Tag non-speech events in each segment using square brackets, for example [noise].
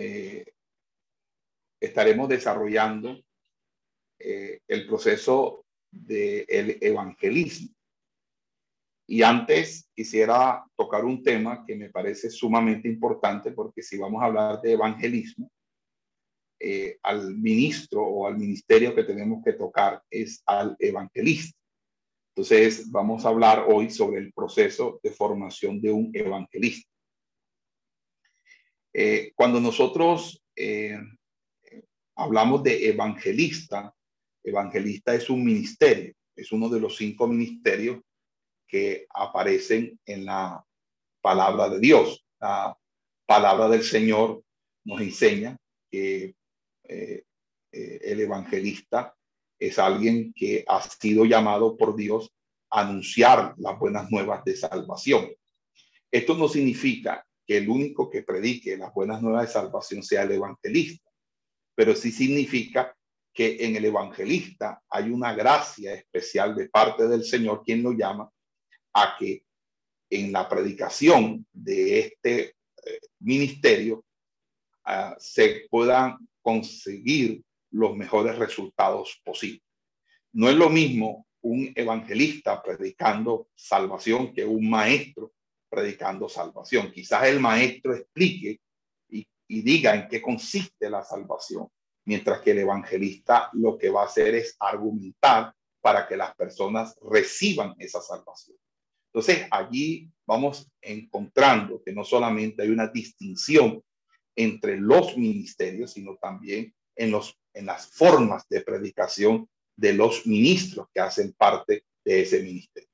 Eh, estaremos desarrollando eh, el proceso del evangelismo. Y antes quisiera tocar un tema que me parece sumamente importante porque si vamos a hablar de evangelismo, eh, al ministro o al ministerio que tenemos que tocar es al evangelista. Entonces vamos a hablar hoy sobre el proceso de formación de un evangelista. Eh, cuando nosotros eh, hablamos de evangelista, evangelista es un ministerio, es uno de los cinco ministerios que aparecen en la palabra de Dios. La palabra del Señor nos enseña que eh, el evangelista es alguien que ha sido llamado por Dios a anunciar las buenas nuevas de salvación. Esto no significa que el único que predique las buenas nuevas de salvación sea el evangelista, pero sí significa que en el evangelista hay una gracia especial de parte del Señor, quien lo llama a que en la predicación de este eh, ministerio ah, se puedan conseguir los mejores resultados posibles. No es lo mismo un evangelista predicando salvación que un maestro predicando salvación. Quizás el maestro explique y, diga en qué consiste la salvación, mientras que el evangelista lo que va a hacer es argumentar para que las personas reciban esa salvación. Entonces, allí vamos encontrando que no solamente hay una distinción entre los ministerios, sino también en, los, en las formas de predicación de los ministros que hacen parte de ese ministerio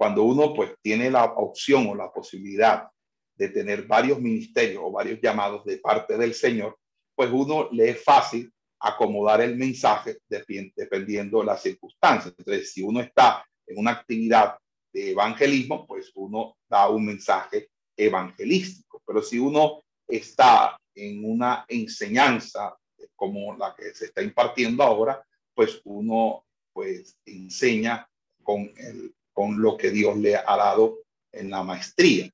cuando uno pues tiene la opción o la posibilidad de tener varios ministerios o varios llamados de parte del Señor, pues uno le es fácil acomodar el mensaje dependiendo de las circunstancias. Entonces, si uno está en una actividad de evangelismo, pues uno da un mensaje evangelístico. Pero si uno está en una enseñanza como la que se está impartiendo ahora, pues uno pues enseña con el con lo que Dios le ha dado en la maestría.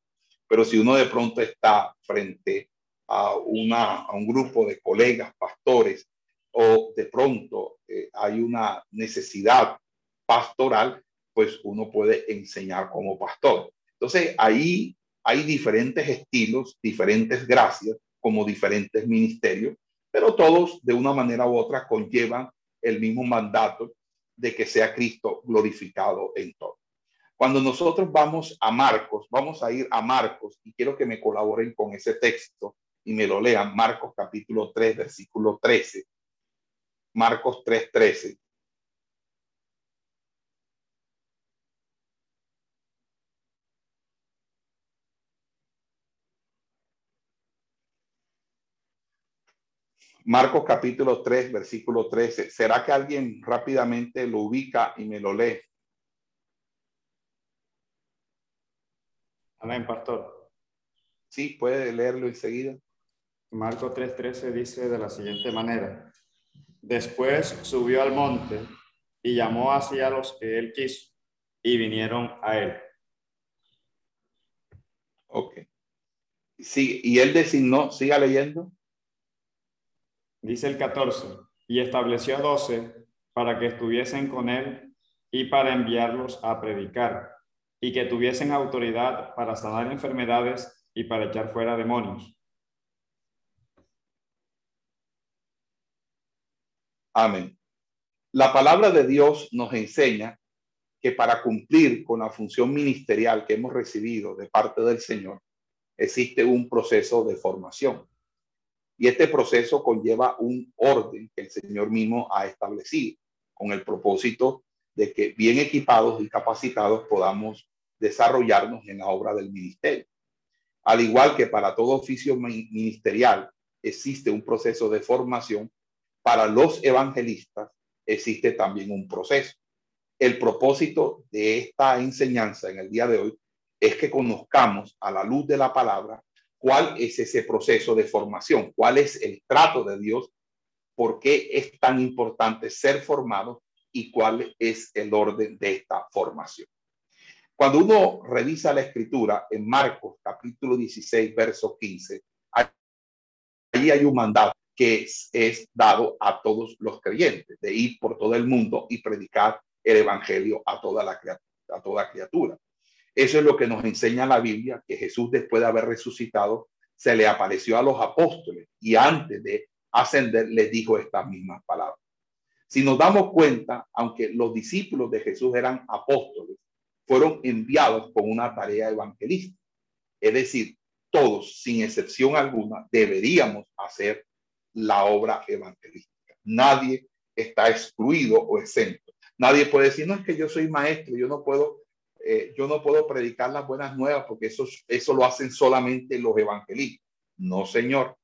Pero si uno de pronto está frente a, una, a un grupo de colegas, pastores, o de pronto eh, hay una necesidad pastoral, pues uno puede enseñar como pastor. Entonces, ahí hay diferentes estilos, diferentes gracias, como diferentes ministerios, pero todos de una manera u otra conllevan el mismo mandato de que sea Cristo glorificado en todo. Cuando nosotros vamos a Marcos, vamos a ir a Marcos y quiero que me colaboren con ese texto y me lo lean. Marcos capítulo 3, versículo 13. Marcos 3, 13. Marcos capítulo 3, versículo 13. ¿Será que alguien rápidamente lo ubica y me lo lee? Amén, pastor. Sí, puede leerlo enseguida. Marco 3:13 dice de la siguiente manera. Después subió al monte y llamó hacia los que él quiso y vinieron a él. Ok. Sí, y él designó, siga leyendo. Dice el 14, y estableció a doce para que estuviesen con él y para enviarlos a predicar y que tuviesen autoridad para sanar enfermedades y para echar fuera demonios. Amén. La palabra de Dios nos enseña que para cumplir con la función ministerial que hemos recibido de parte del Señor, existe un proceso de formación. Y este proceso conlleva un orden que el Señor mismo ha establecido con el propósito de que bien equipados y capacitados podamos desarrollarnos en la obra del ministerio. Al igual que para todo oficio ministerial, existe un proceso de formación, para los evangelistas existe también un proceso. El propósito de esta enseñanza en el día de hoy es que conozcamos a la luz de la palabra cuál es ese proceso de formación, cuál es el trato de Dios, por qué es tan importante ser formado y cuál es el orden de esta formación. Cuando uno revisa la escritura en Marcos capítulo 16, verso 15, ahí hay un mandato que es, dado a todos los creyentes de ir por todo el mundo y predicar el evangelio a toda la a toda criatura. Eso es lo que nos enseña la Biblia, que Jesús después de haber resucitado se le apareció a los apóstoles y antes de ascender les dijo estas mismas palabras. Si nos damos cuenta, aunque los discípulos de Jesús eran apóstoles, fueron enviados con una tarea evangelista. Es decir, todos, sin excepción alguna, deberíamos hacer la obra evangelística. Nadie está excluido o exento. Nadie puede decir, no es que yo soy maestro, yo no puedo eh, yo no puedo predicar las buenas nuevas porque eso, eso lo hacen solamente los evangelistas. No, señor.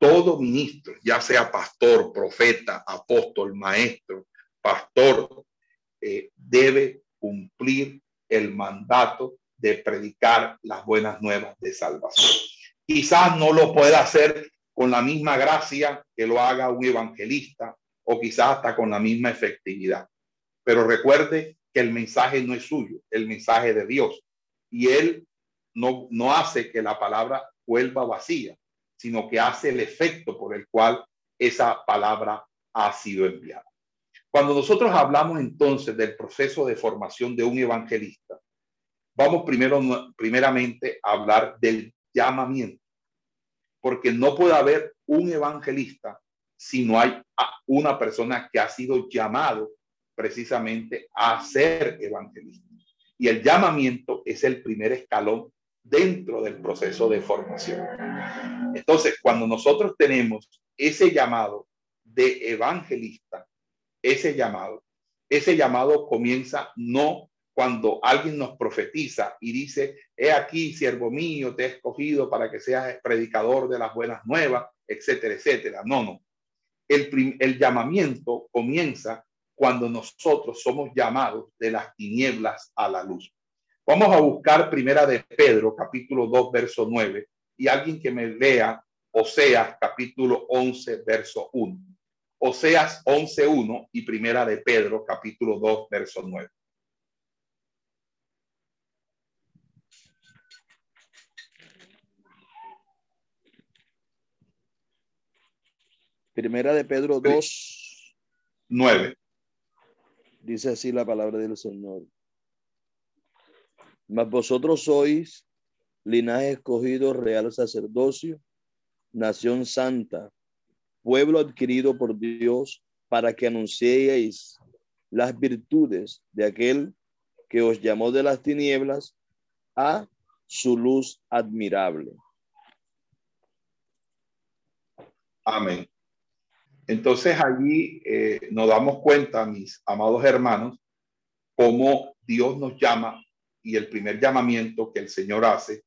Todo ministro, ya sea pastor, profeta, apóstol, maestro, pastor, eh, debe cumplir el mandato de predicar las buenas nuevas de salvación. Quizás no lo pueda hacer con la misma gracia que lo haga un evangelista o quizás hasta con la misma efectividad. Pero recuerde que el mensaje no es suyo, el mensaje de Dios. Y él no, no hace que la palabra vuelva vacía, sino que hace el efecto por el cual esa palabra ha sido enviada. Cuando nosotros hablamos entonces del proceso de formación de un evangelista, vamos primero, primeramente a hablar del llamamiento, porque no puede haber un evangelista si no hay una persona que ha sido llamado precisamente a ser evangelista. Y el llamamiento es el primer escalón dentro del proceso de formación. Entonces, cuando nosotros tenemos ese llamado de evangelista, ese llamado, ese llamado comienza no cuando alguien nos profetiza y dice, he aquí, siervo mío, te he escogido para que seas predicador de las buenas nuevas, etcétera, etcétera. No, no. El, el llamamiento comienza cuando nosotros somos llamados de las tinieblas a la luz. Vamos a buscar primera de Pedro, capítulo 2, verso 9, y alguien que me lea Oseas, capítulo 11, verso 1. Oseas 11, 1 y primera de Pedro, capítulo 2, verso 9. Primera de Pedro 2, 9. Dice así la palabra del Señor. Mas vosotros sois linaje escogido, real sacerdocio, nación santa, pueblo adquirido por Dios, para que anunciéis las virtudes de aquel que os llamó de las tinieblas a su luz admirable. Amén. Entonces allí eh, nos damos cuenta, mis amados hermanos, cómo Dios nos llama y el primer llamamiento que el Señor hace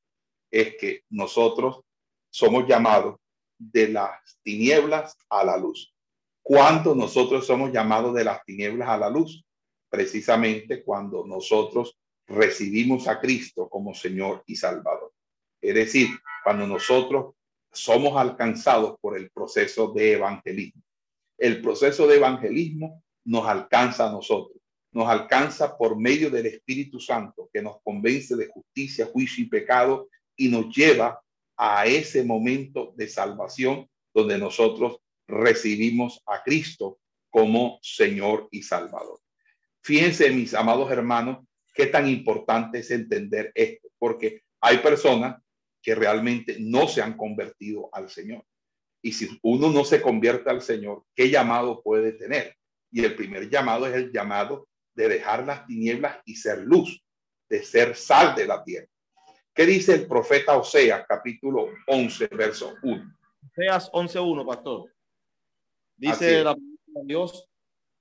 es que nosotros somos llamados de las tinieblas a la luz. ¿Cuándo nosotros somos llamados de las tinieblas a la luz? Precisamente cuando nosotros recibimos a Cristo como Señor y Salvador. Es decir, cuando nosotros somos alcanzados por el proceso de evangelismo el proceso de evangelismo nos alcanza a nosotros, nos alcanza por medio del Espíritu Santo que nos convence de justicia, juicio y pecado y nos lleva a ese momento de salvación donde nosotros recibimos a Cristo como Señor y Salvador. Fíjense, mis amados hermanos, qué tan importante es entender esto, porque hay personas que realmente no se han convertido al Señor. Y si uno no se convierte al Señor, ¿qué llamado puede tener? Y el primer llamado es el llamado de dejar las tinieblas y ser luz, de ser sal de la tierra. ¿Qué dice el profeta Oseas, capítulo 11, verso 1? Oseas 11.1, pastor. Dice la Dios,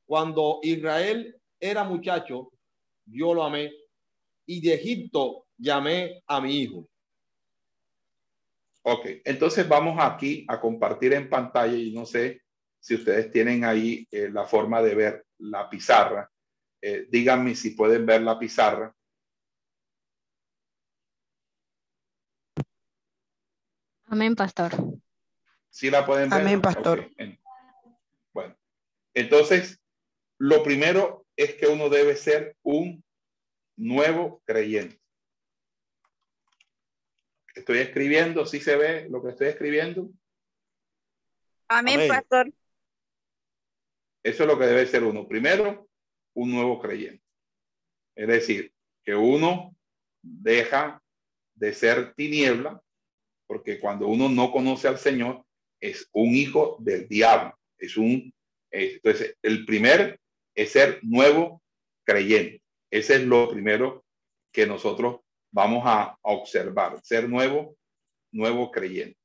cuando Israel era muchacho, yo lo amé, y de Egipto llamé a mi hijo. Ok, entonces vamos aquí a compartir en pantalla y no sé si ustedes tienen ahí eh, la forma de ver la pizarra. Eh, díganme si pueden ver la pizarra. Amén, pastor. ¿Sí la pueden ver? Amén, pastor. Okay. Bueno, entonces, lo primero es que uno debe ser un nuevo creyente. Estoy escribiendo, ¿sí se ve lo que estoy escribiendo? Amén, Amén, pastor. Eso es lo que debe ser uno. Primero, un nuevo creyente. Es decir, que uno deja de ser tiniebla, porque cuando uno no conoce al Señor, es un hijo del diablo. Es un, entonces, el primer es ser nuevo creyente. Ese es lo primero que nosotros vamos a, observar, ser nuevo, nuevo creyente.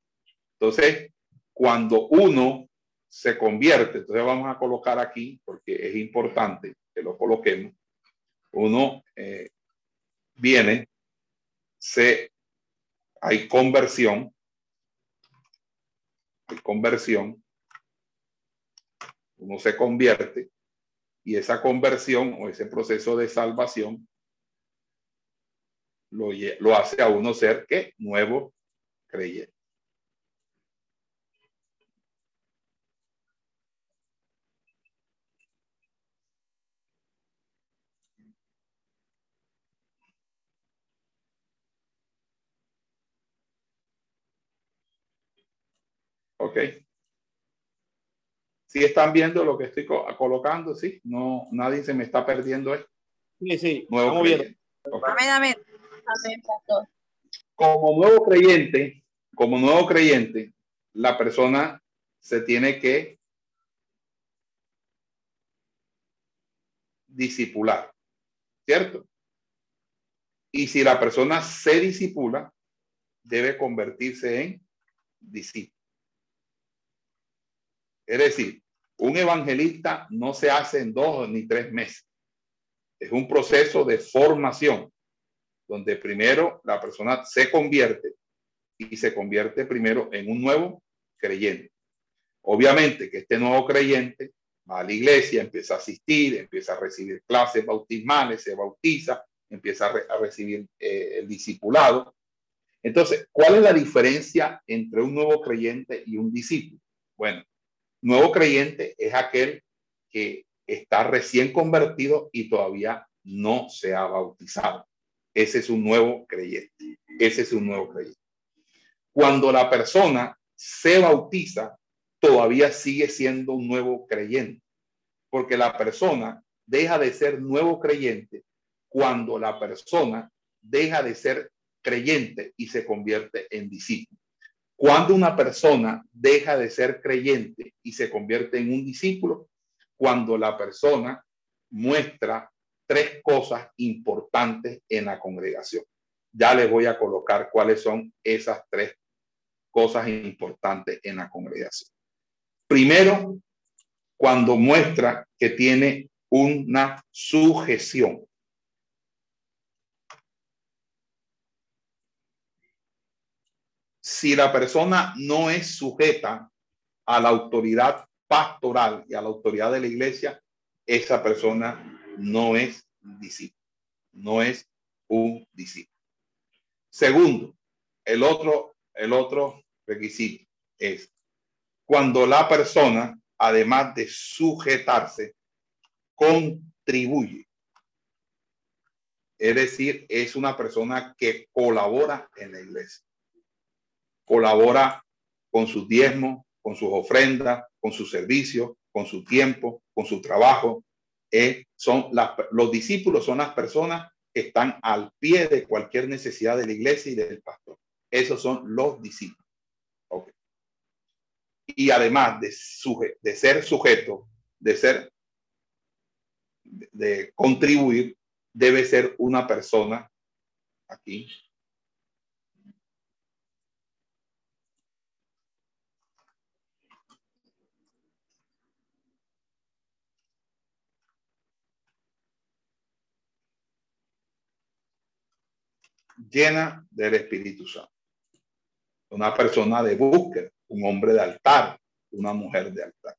Entonces, cuando uno se convierte, entonces vamos a colocar aquí, porque es importante lo coloquemos, uno eh, viene, se, hay conversión, hay conversión, uno se convierte y esa conversión o ese proceso de salvación lo, lo hace a uno ser que nuevo creyente. Ok. Si están viendo lo que estoy colocando, sí, no, nadie se me está perdiendo esto. Sí, sí, nuevo creyente. Okay. Amén, amén. Amén, pastor. Como nuevo creyente, como nuevo creyente, la persona se tiene que disipular, ¿cierto? Y si la persona se disipula, debe convertirse en discípulo. Es decir, un evangelista no se hace en dos ni tres meses. Es un proceso de formación donde primero la persona se convierte y se convierte primero en un nuevo creyente. Obviamente que este nuevo creyente va a la iglesia, empieza a asistir, empieza a recibir clases bautismales, se bautiza, empieza a, re a recibir eh, el discipulado. Entonces, ¿cuál es la diferencia entre un nuevo creyente y un discípulo? Bueno, nuevo creyente es aquel que está recién convertido y todavía no se ha bautizado. Ese es un nuevo creyente. Ese es un nuevo creyente. Cuando la persona se bautiza, todavía sigue siendo un nuevo creyente, porque la persona deja de ser nuevo creyente cuando la persona deja de ser creyente y se convierte en discípulo. Cuando una persona deja de ser creyente y se convierte en un discípulo, cuando la persona muestra tres cosas importantes en la congregación. Ya les voy a colocar cuáles son esas tres cosas importantes en la congregación. Primero, cuando muestra que tiene una sujeción. Si la persona no es sujeta a la autoridad pastoral y a la autoridad de la iglesia, esa persona no es discípulo, no es un discípulo. Segundo, el otro, el otro requisito es cuando la persona, además de sujetarse, contribuye. Es decir, es una persona que colabora en la iglesia. Colabora con sus diezmos, con sus ofrendas, con su servicio, con su tiempo, con su trabajo. Eh, son los discípulos son las personas que están al pie de cualquier necesidad de la iglesia y del pastor. Esos son los discípulos. Okay. Y además de, ser sujeto, de ser, de contribuir, debe ser una persona aquí llena del Espíritu Santo. una persona de búsqueda, un hombre de altar, una mujer de altar.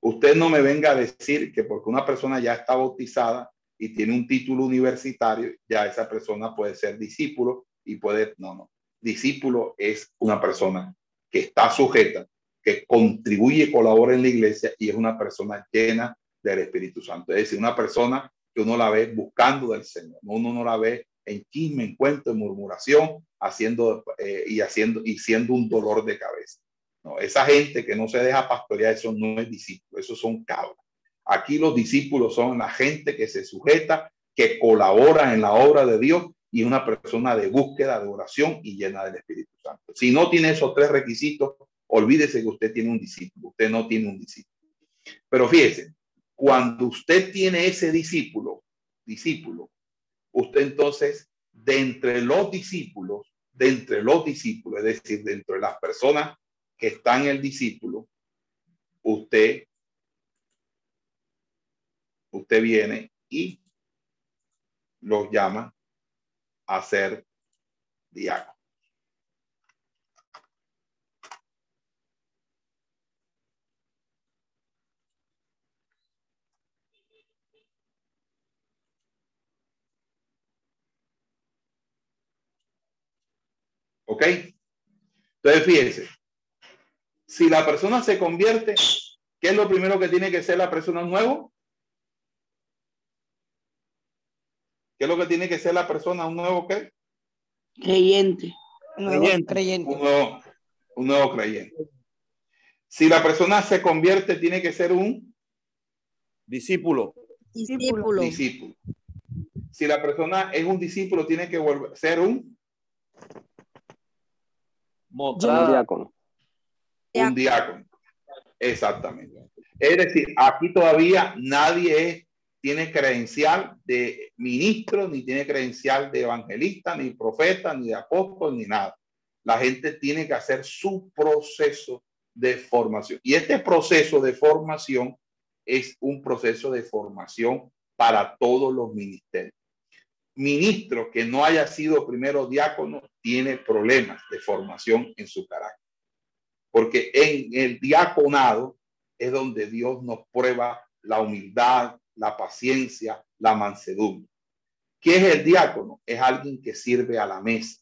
Usted no me venga a decir que porque una persona ya está bautizada y tiene un título universitario, ya esa persona puede ser discípulo y puede, no, no. Discípulo es una persona que está sujeta, que contribuye, colabora en la iglesia y es una persona llena del Espíritu Santo. Es decir, una persona que uno la ve buscando del Señor, uno no la ve en chisme, en cuento, en murmuración, haciendo eh, y haciendo y siendo un dolor de cabeza. No, esa gente que no se deja pastorear, eso no es discípulo, eso son cabras. Aquí los discípulos son la gente que se sujeta, que colabora en la obra de Dios y una persona de búsqueda, de oración y llena del Espíritu Santo. Si no tiene esos tres requisitos, olvídese que usted tiene un discípulo, usted no tiene un discípulo. Pero fíjese, cuando usted tiene ese discípulo, discípulo, usted entonces, de entre los discípulos, de entre los discípulos, es decir, dentro de las personas que están en el discípulo, usted, usted viene y los llama a ser diáconos. ¿Ok? Entonces, fíjense, si la persona se convierte, ¿qué es lo primero que tiene que ser la persona nuevo? ¿Qué es lo que tiene que ser la persona un nuevo qué? Creyente. Un nuevo creyente. Un nuevo, un nuevo creyente. Si la persona se convierte, tiene que ser un discípulo. Discípulo. Discípulo. Si la persona es un discípulo, tiene que volver, ser un un diácono. Un diácono. Exactamente. Es decir, aquí todavía nadie tiene credencial de ministro, ni tiene credencial de evangelista, ni profeta, ni de apóstol, ni nada. La gente tiene que hacer su proceso de formación. Y este proceso de formación es un proceso de formación para todos los ministerios ministro que no haya sido primero diácono tiene problemas de formación en su carácter. Porque en el diaconado es donde Dios nos prueba la humildad, la paciencia, la mansedumbre. ¿Qué es el diácono? Es alguien que sirve a la mesa,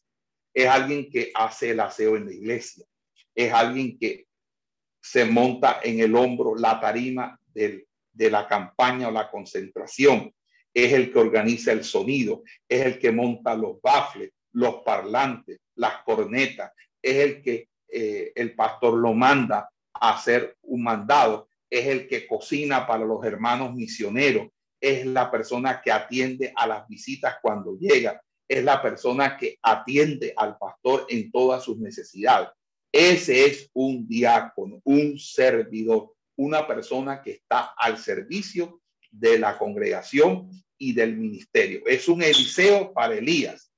es alguien que hace el aseo en la iglesia, es alguien que se monta en el hombro la tarima de la campaña o la concentración, es el que organiza el sonido, es el que monta los bafles, los parlantes, las cornetas, es el que eh, el pastor lo manda a hacer un mandado, es el que cocina para los hermanos misioneros, es la persona que atiende a las visitas cuando llega, es la persona que atiende al pastor en todas sus necesidades. Ese es un diácono, un servidor, una persona que está al servicio de la congregación y del ministerio. Es un Eliseo para Elías.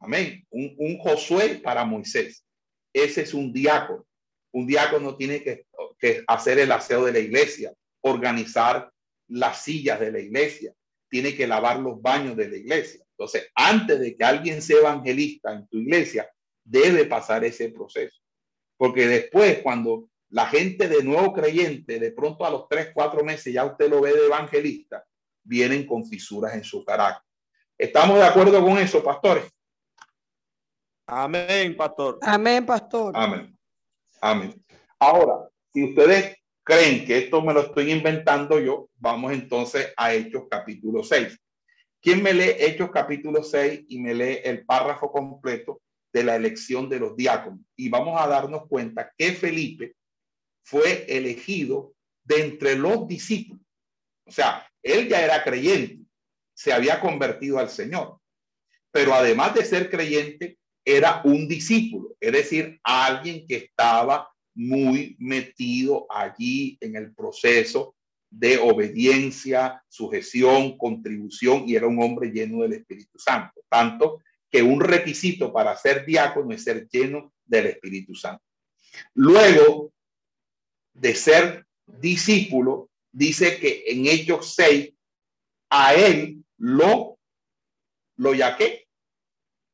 Amén. Un, Josué para Moisés. Ese es un diácono. Un diácono tiene que, que hacer el aseo de la iglesia, organizar las sillas de la iglesia, tiene que lavar los baños de la iglesia. Entonces, antes de que alguien sea evangelista en tu iglesia, debe pasar ese proceso. Porque después, cuando la gente de nuevo creyente, de pronto a los tres, cuatro meses ya usted lo ve de evangelista, vienen con fisuras en su carácter. ¿Estamos de acuerdo con eso, pastores? Amén, pastor. Amén, pastor. Amén. Amén. Ahora, si ustedes creen que esto me lo estoy inventando yo, vamos entonces a Hechos capítulo 6. ¿Quién me lee Hechos capítulo 6 y me lee el párrafo completo de la elección de los diáconos? Y vamos a darnos cuenta que Felipe fue elegido de entre los discípulos. O sea, él ya era creyente, se había convertido al Señor, pero además de ser creyente, era un discípulo, es decir, alguien que estaba muy metido allí en el proceso de obediencia, sujeción, contribución y era un hombre lleno del Espíritu Santo. Tanto que un requisito para ser diácono es ser lleno del Espíritu Santo. Luego de ser discípulo, dice que en Hechos 6, a él lo, lo yaqué,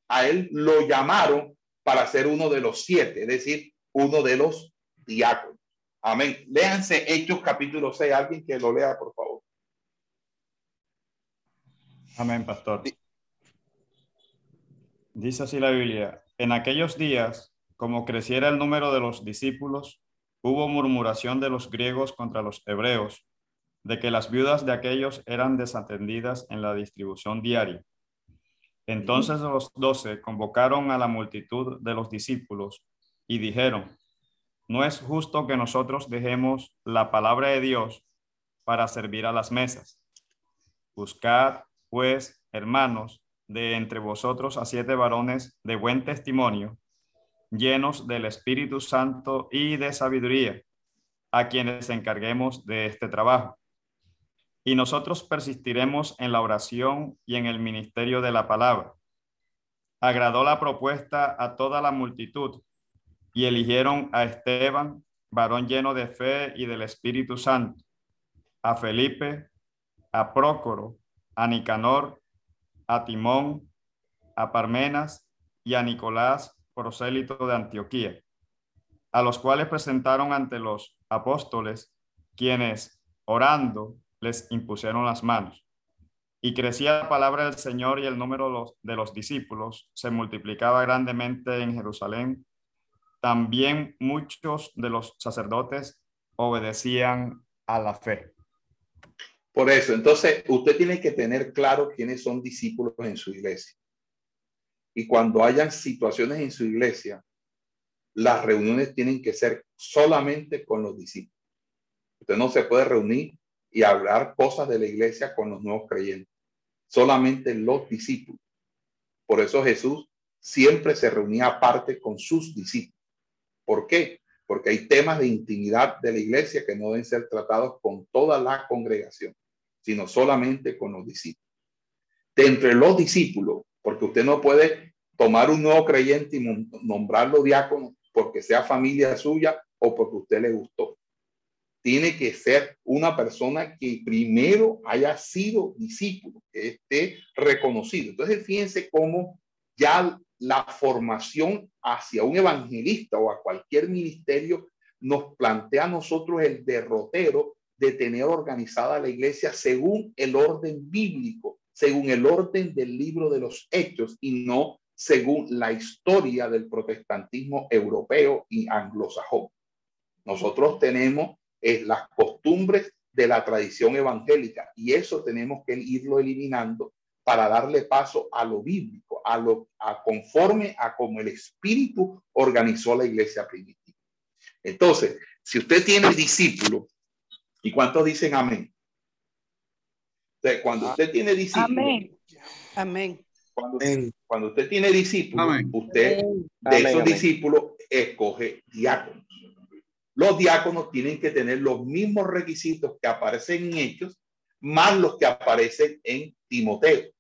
a él lo llamaron para ser uno de los siete, es decir, uno de los diáconos. Amén. Léanse Hechos capítulo 6, alguien que lo lea, por favor. Amén, pastor. Dice así la Biblia, en aquellos días, como creciera el número de los discípulos, hubo murmuración de los griegos contra los hebreos, de que las viudas de aquellos eran desatendidas en la distribución diaria. Entonces los doce convocaron a la multitud de los discípulos y dijeron, no es justo que nosotros dejemos la palabra de Dios para servir a las mesas. Buscad, pues, hermanos, de entre vosotros a siete varones de buen testimonio, llenos del Espíritu Santo y de sabiduría, a quienes encarguemos de este trabajo. Y nosotros persistiremos en la oración y en el ministerio de la palabra. Agradó la propuesta a toda la multitud y eligieron a Esteban, varón lleno de fe y del Espíritu Santo, a Felipe, a Prócoro, a Nicanor, a Timón, a Parmenas y a Nicolás, prosélito de Antioquía, a los cuales presentaron ante los apóstoles, quienes, orando, les impusieron las manos. Y crecía la palabra del Señor y el número de los, discípulos se multiplicaba grandemente en Jerusalén también muchos de los sacerdotes obedecían a la fe. Por eso, entonces, usted tiene que tener claro quiénes son discípulos en su iglesia. Y cuando hayan situaciones en su iglesia, las reuniones tienen que ser solamente con los discípulos. Usted no se puede reunir y hablar cosas de la iglesia con los nuevos creyentes. Solamente los discípulos. Por eso Jesús siempre se reunía aparte con sus discípulos. ¿Por qué? Porque hay temas de intimidad de la iglesia que no deben ser tratados con toda la congregación, sino solamente con los discípulos. De entre los discípulos, porque usted no puede tomar un nuevo creyente y nombrarlo diácono porque sea familia suya o porque usted le gustó. Tiene que ser una persona que primero haya sido discípulo, que esté reconocido. Entonces, fíjense cómo ya la formación hacia un evangelista o a cualquier ministerio nos plantea a nosotros el derrotero de tener organizada la iglesia según el orden bíblico, según el orden del libro de los hechos y no según la historia del protestantismo europeo y anglosajón. Nosotros tenemos eh, las costumbres de la tradición evangélica y eso tenemos que irlo eliminando para darle paso a lo bíblico, a lo a conforme a como el Espíritu organizó la iglesia primitiva. Entonces, si usted tiene discípulos, ¿y cuántos dicen amén? cuando usted tiene discípulos, amén. Amén. Cuando, usted tiene discípulos, usted de esos discípulos escoge diáconos. Los diáconos tienen que tener los mismos requisitos que aparecen en Hechos, más los que aparecen en Timoteo.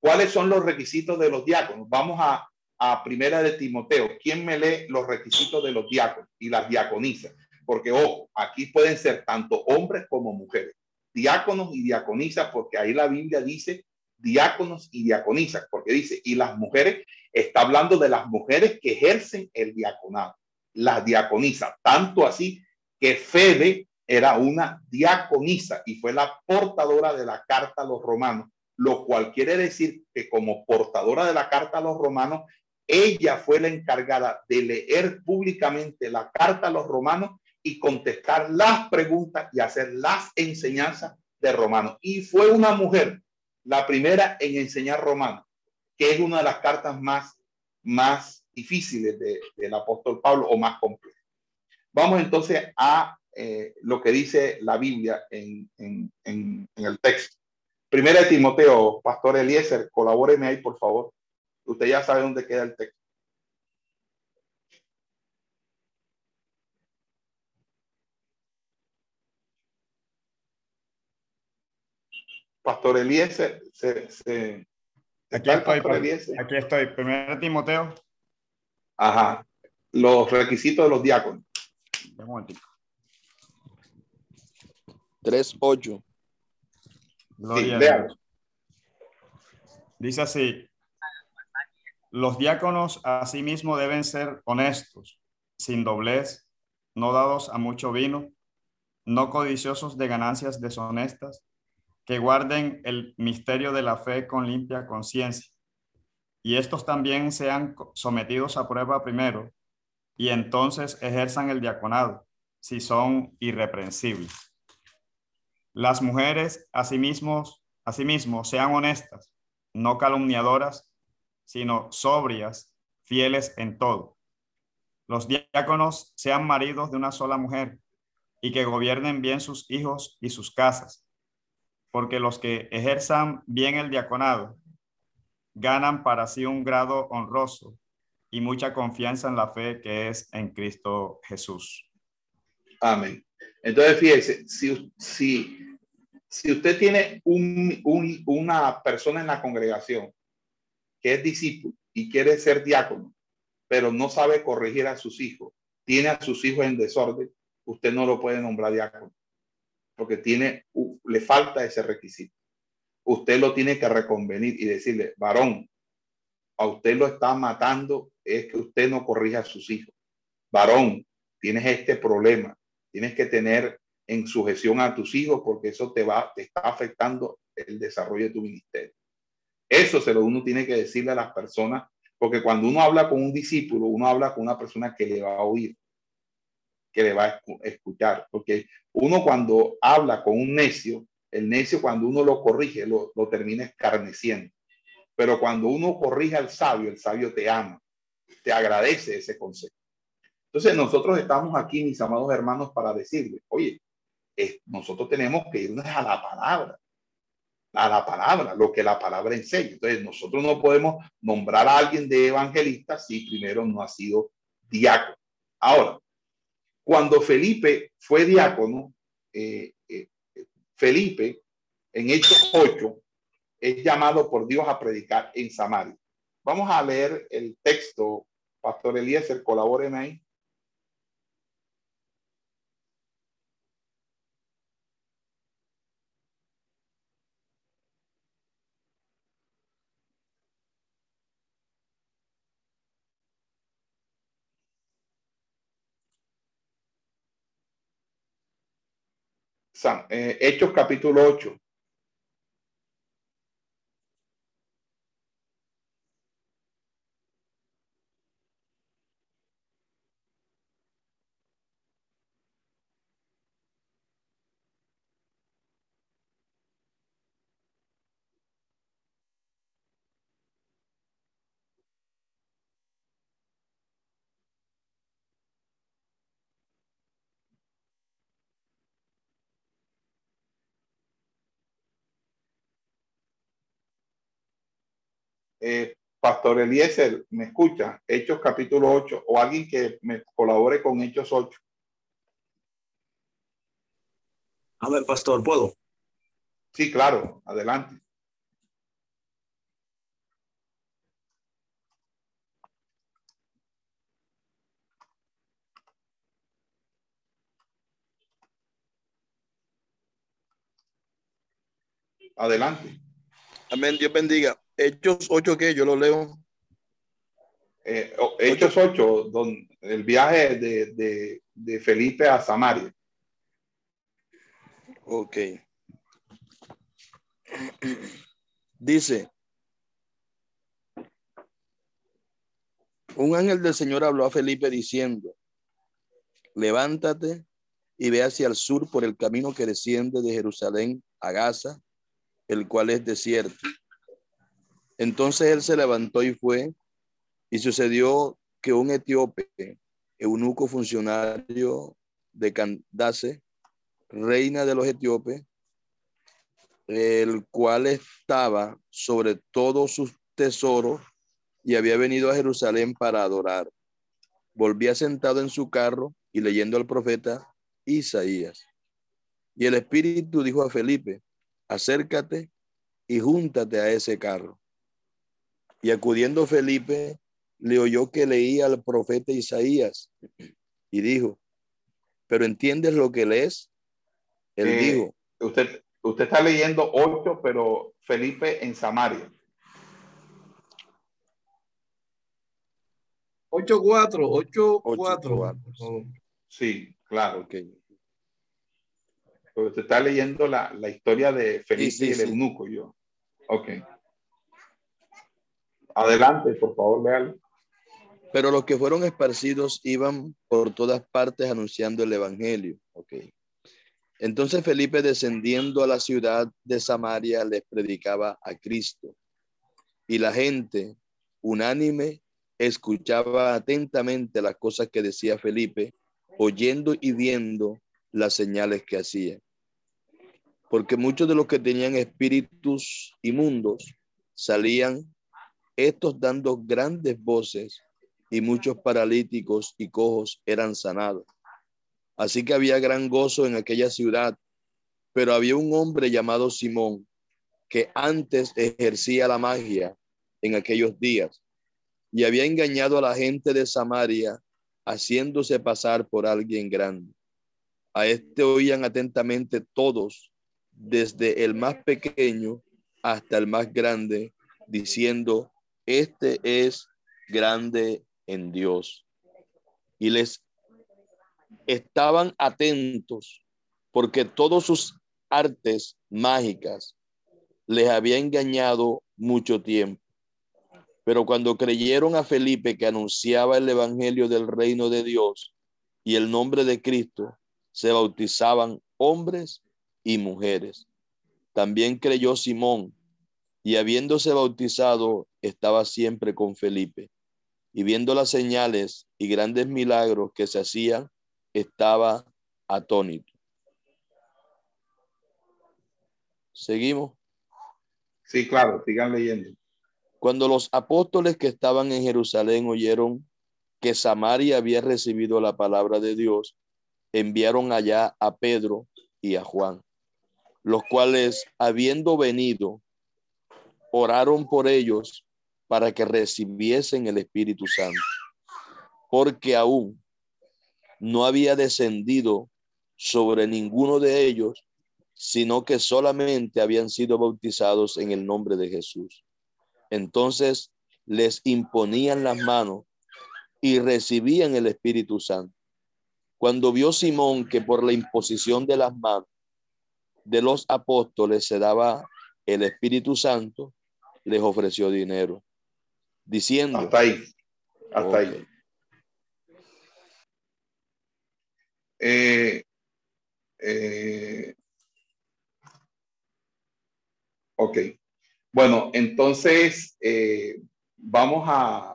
¿Cuáles son los requisitos de los diáconos? Vamos a, a Primera de Timoteo. ¿Quién me lee los requisitos de los diáconos y las diaconisas? Porque, ojo, aquí pueden ser tanto hombres como mujeres. Diáconos y diaconisas, porque ahí la Biblia dice diáconos y diaconisas, porque dice, y las mujeres, está hablando de las mujeres que ejercen el diaconado, las diaconisas, tanto así que Febe era una diaconisa y fue la portadora de la carta a los romanos lo cual quiere decir que como portadora de la carta a los romanos, ella fue la encargada de leer públicamente la carta a los romanos y contestar las preguntas y hacer las enseñanzas de romanos. Y fue una mujer, la primera en enseñar romano, que es una de las cartas más, más difíciles del apóstol Pablo o más complejas. Vamos entonces a eh, lo que dice la Biblia en, en el texto. Primera de Timoteo, Pastor Eliezer, colabóreme ahí, por favor. Usted ya sabe dónde queda el texto. Pastor Eliezer, se, aquí, estoy, aquí estoy. Primera de Timoteo. Ajá. Los requisitos de los diáconos. Un 3.8. Gloria Dice así, Los diáconos asimismo deben ser honestos, sin doblez, no dados a mucho vino, no codiciosos de ganancias deshonestas, que guarden el misterio de la fe con limpia conciencia. Y estos también sean sometidos a prueba primero, y entonces ejerzan el diaconado, si son irreprensibles. Las mujeres asimismo, asimismo sean honestas, no calumniadoras, sino sobrias, fieles en todo. Los diáconos sean maridos de una sola mujer y que gobiernen bien sus hijos y sus casas, porque los que ejerzan bien el diaconado ganan para sí un grado honroso y mucha confianza en la fe que es en Cristo Jesús. Amén. Entonces, fíjese, si, si, si usted tiene un, una persona en la congregación que es discípulo y quiere ser diácono, pero no sabe corregir a sus hijos, tiene a sus hijos en desorden, usted no lo puede nombrar diácono, porque tiene, le falta ese requisito. Usted lo tiene que reconvenir y decirle, varón, a usted lo está matando es que usted no corrija a sus hijos. Varón, tienes este problema. Tienes que tener en sujeción a tus hijos porque eso te va, te está afectando el desarrollo de tu ministerio. Eso se lo uno tiene que decirle a las personas, porque cuando uno habla con un discípulo, uno habla con una persona que le va a oír, que le va a escuchar, porque uno cuando habla con un necio, el necio cuando uno lo corrige, lo, lo termina escarneciendo. Pero cuando uno corrige al sabio, el sabio te ama, te agradece ese consejo. Entonces nosotros estamos aquí, mis amados hermanos, para decirle, oye, nosotros tenemos que irnos a la palabra, a la palabra, lo que la palabra enseña. Entonces nosotros no podemos nombrar a alguien de evangelista si primero no ha sido diácono. Ahora, cuando Felipe fue diácono, eh, eh, Felipe en Hechos 8 es llamado por Dios a predicar en Samaria. Vamos a leer el texto, Pastor Eliezer, colaboren ahí. Hechos capítulo 8. Eh, Pastor Eliezer, ¿me escucha? Hechos capítulo 8 o alguien que me colabore con Hechos 8. A ver, Pastor, ¿puedo? Sí, claro, adelante. Adelante. Amén, Dios bendiga. Hechos 8, que yo lo leo. Eh, Hechos 8, don, el viaje de, de, de, Felipe a Samaria. Ok. [clears throat] Dice, un ángel del Señor habló a Felipe diciendo, levántate y ve hacia el sur por el camino que desciende de Jerusalén a Gaza, el cual es desierto entonces él se levantó y fue, y sucedió que un etíope, eunuco funcionario de Candace, reina de los etíopes, el cual estaba sobre todos sus tesoros y había venido a Jerusalén para adorar. Volvía sentado en su carro y leyendo al profeta Isaías. Y el Espíritu dijo a Felipe, acércate y júntate a ese carro. Y acudiendo Felipe, le oyó que leía al profeta Isaías y dijo, ¿pero entiendes lo que lees? Él eh, dijo. Usted, usted está leyendo ocho, pero Felipe en Samaria. 8-4, 8-4. Sí, claro. Okay. Pero te está leyendo la, la historia de Felipe sí, sí, y el eunuco, yo. Ok. Adelante, por favor, véalo. Pero los que fueron esparcidos iban por todas partes anunciando el evangelio. Ok. Entonces Felipe, descendiendo a la ciudad de Samaria, les predicaba a Cristo. Y la gente, unánime, escuchaba atentamente las cosas que decía Felipe, oyendo y viendo las señales que hacía. Porque muchos de los que tenían espíritus inmundos salían, estos dando grandes voces, y muchos paralíticos y cojos eran sanados. Así que había gran gozo en aquella ciudad, pero había un hombre llamado Simón que antes ejercía la magia en aquellos días y había engañado a la gente de Samaria haciéndose pasar por alguien grande. A este oían atentamente todos, desde el más pequeño hasta el más grande, diciendo, este es grande en Dios. Y les estaban atentos porque todos sus artes mágicas les había engañado mucho tiempo. Pero cuando creyeron a Felipe que anunciaba el evangelio del reino de Dios y el nombre de Cristo, se bautizaban hombres y mujeres. También creyó Simón y habiéndose bautizado estaba siempre con Felipe. Y viendo las señales y grandes milagros que se hacían, estaba atónito. ¿Seguimos? Sí, claro, sigan leyendo. Cuando los apóstoles que estaban en Jerusalén oyeron que Samaria había recibido la palabra de Dios, enviaron allá a Pedro y a Juan, los cuales, habiendo venido, oraron por ellos para que recibiesen el Espíritu Santo, porque aún no había descendido sobre ninguno de ellos, sino que solamente habían sido bautizados en el nombre de Jesús. Entonces les imponían las manos y recibían el Espíritu Santo. Cuando vio Simón que por la imposición de las manos de los apóstoles se daba el Espíritu Santo, les ofreció dinero, diciendo... Hasta ahí, hasta ahí. Eh, eh, ok. Bueno, entonces eh, vamos a,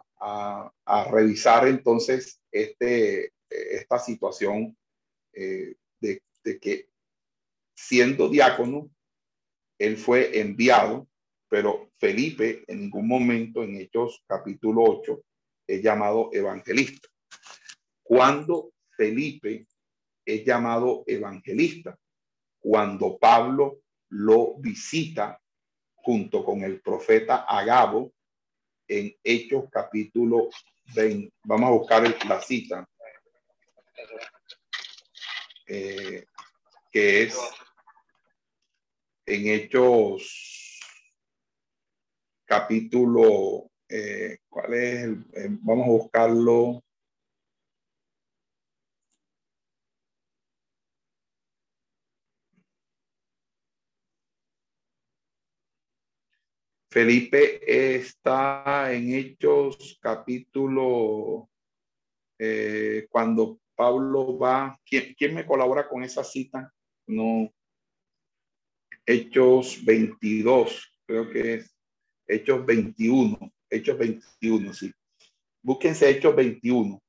revisar entonces este, esta situación de, de, que siendo diácono, él fue enviado, pero Felipe en ningún momento en Hechos capítulo 8 es llamado evangelista. Cuando Felipe es llamado evangelista. Cuando Pablo lo visita junto con el profeta Agabo en Hechos capítulo 20. Vamos a buscar la cita. Eh, que es en Hechos capítulo, eh, ¿cuál es? El, eh, vamos a buscarlo. Felipe está en Hechos capítulo, eh, cuando Pablo va, ¿quién, me colabora con esa cita? No, Hechos 22, creo que es Hechos 21, Hechos 21, sí. Búsquense Hechos 21.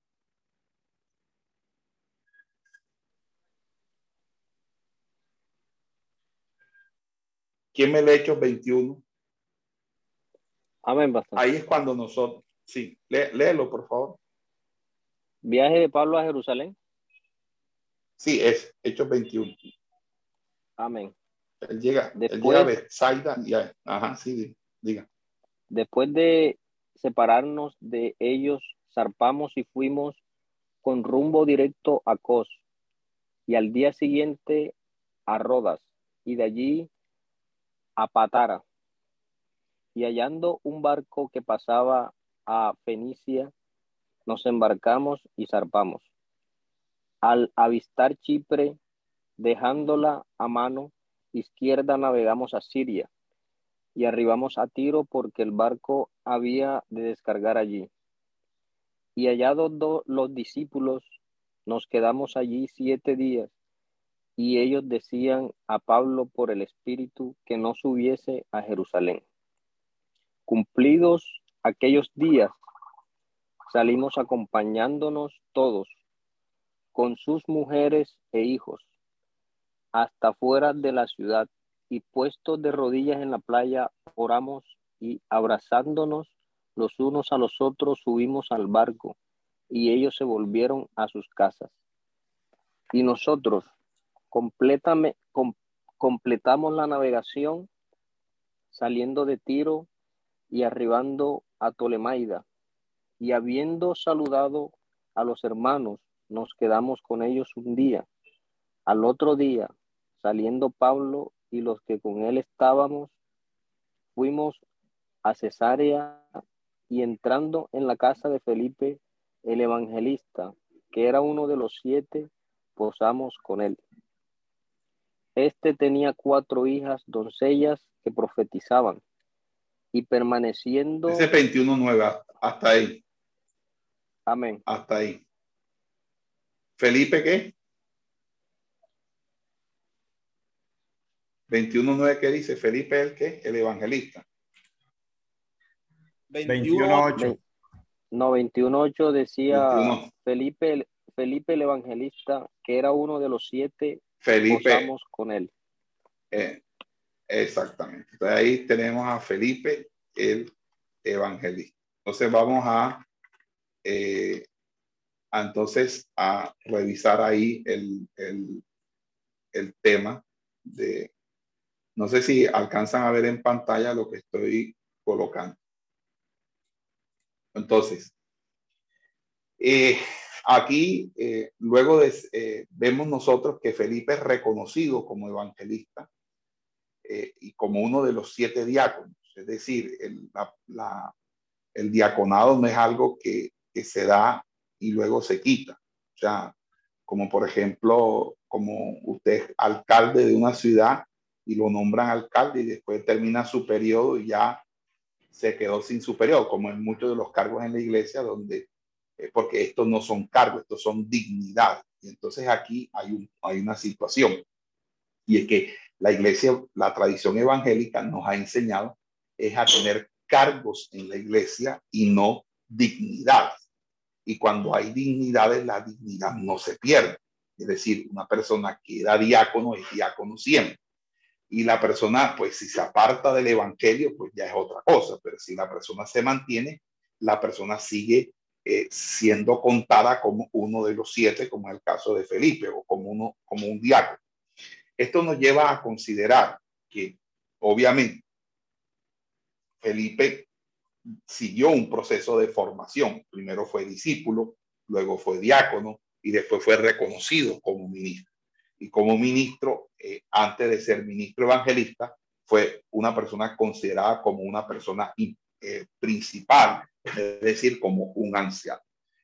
¿Quién me lee Hechos 21? Amén, Ahí es cuando nosotros, sí, léelo, por favor. Viaje de Pablo a Jerusalén. Sí, es Hechos 21. Amén. Él llega, Después, él llega a y ajá, sí, diga. Después de separarnos de ellos, zarpamos y fuimos con rumbo directo a Cos y al día siguiente a Rodas y de allí a Patara y hallando un barco que pasaba a Fenicia, nos embarcamos y zarpamos. Al avistar Chipre, dejándola a mano izquierda, navegamos a Siria y arribamos a Tiro porque el barco había de descargar allí. Y hallados los discípulos, nos quedamos allí siete días y ellos decían a Pablo por el Espíritu que no subiese a Jerusalén. Cumplidos aquellos días, salimos acompañándonos todos, con sus mujeres e hijos, hasta fuera de la ciudad, y puestos de rodillas en la playa, oramos y abrazándonos los unos a los otros subimos al barco, y ellos se volvieron a sus casas. Y nosotros, completamos la navegación saliendo de Tiro y arribando a Tolemaida. Y habiendo saludado a los hermanos, nos quedamos con ellos un día. Al otro día, saliendo Pablo y los que con él estábamos, fuimos a Cesarea y entrando en la casa de Felipe el evangelista, que era uno de los siete, posamos con él. Este tenía cuatro hijas doncellas que profetizaban y permaneciendo. Ese 21.9, hasta ahí. Amén. Hasta ahí. Felipe, ¿qué? 21.9, ¿qué dice? Felipe, ¿el qué? El evangelista. 21.8. No, 21.8 decía Felipe, Felipe el evangelista, que era uno de los siete Felipe. con él. Eh, exactamente. Entonces ahí tenemos a Felipe el evangelista. Entonces vamos a, eh, entonces a revisar ahí el, el, el tema de, no sé si alcanzan a ver en pantalla lo que estoy colocando. Entonces, eh, Aquí, eh, luego eh, vemos nosotros que Felipe es reconocido como evangelista y como uno de los siete diáconos. Es decir, el, el diaconado no es algo que, que, se da y luego se quita. O sea, como por ejemplo, como usted es alcalde de una ciudad y lo nombran alcalde y después termina su periodo y ya se quedó sin su periodo, como en muchos de los cargos en la iglesia donde eh, porque estos no son cargos, estos son dignidades. Y entonces aquí hay, un, hay una situación, y es que la iglesia, la tradición evangélica nos ha enseñado es a tener cargos en la iglesia y no dignidades. Y cuando hay dignidades, la dignidad no se pierde. Es decir, una persona que era diácono es diácono siempre. Y la persona, pues si se aparta del evangelio, pues ya es otra cosa. Pero si la persona se mantiene, la persona sigue eh, siendo contada como uno de los siete, como es el caso de Felipe, o como, uno, como un diácono. Esto nos lleva a considerar que, obviamente, Felipe siguió un proceso de formación. Primero fue discípulo, luego fue diácono y después fue reconocido como ministro. Y como ministro, eh, antes de ser ministro evangelista, fue una persona considerada como una persona eh, principal es decir, como un anciano.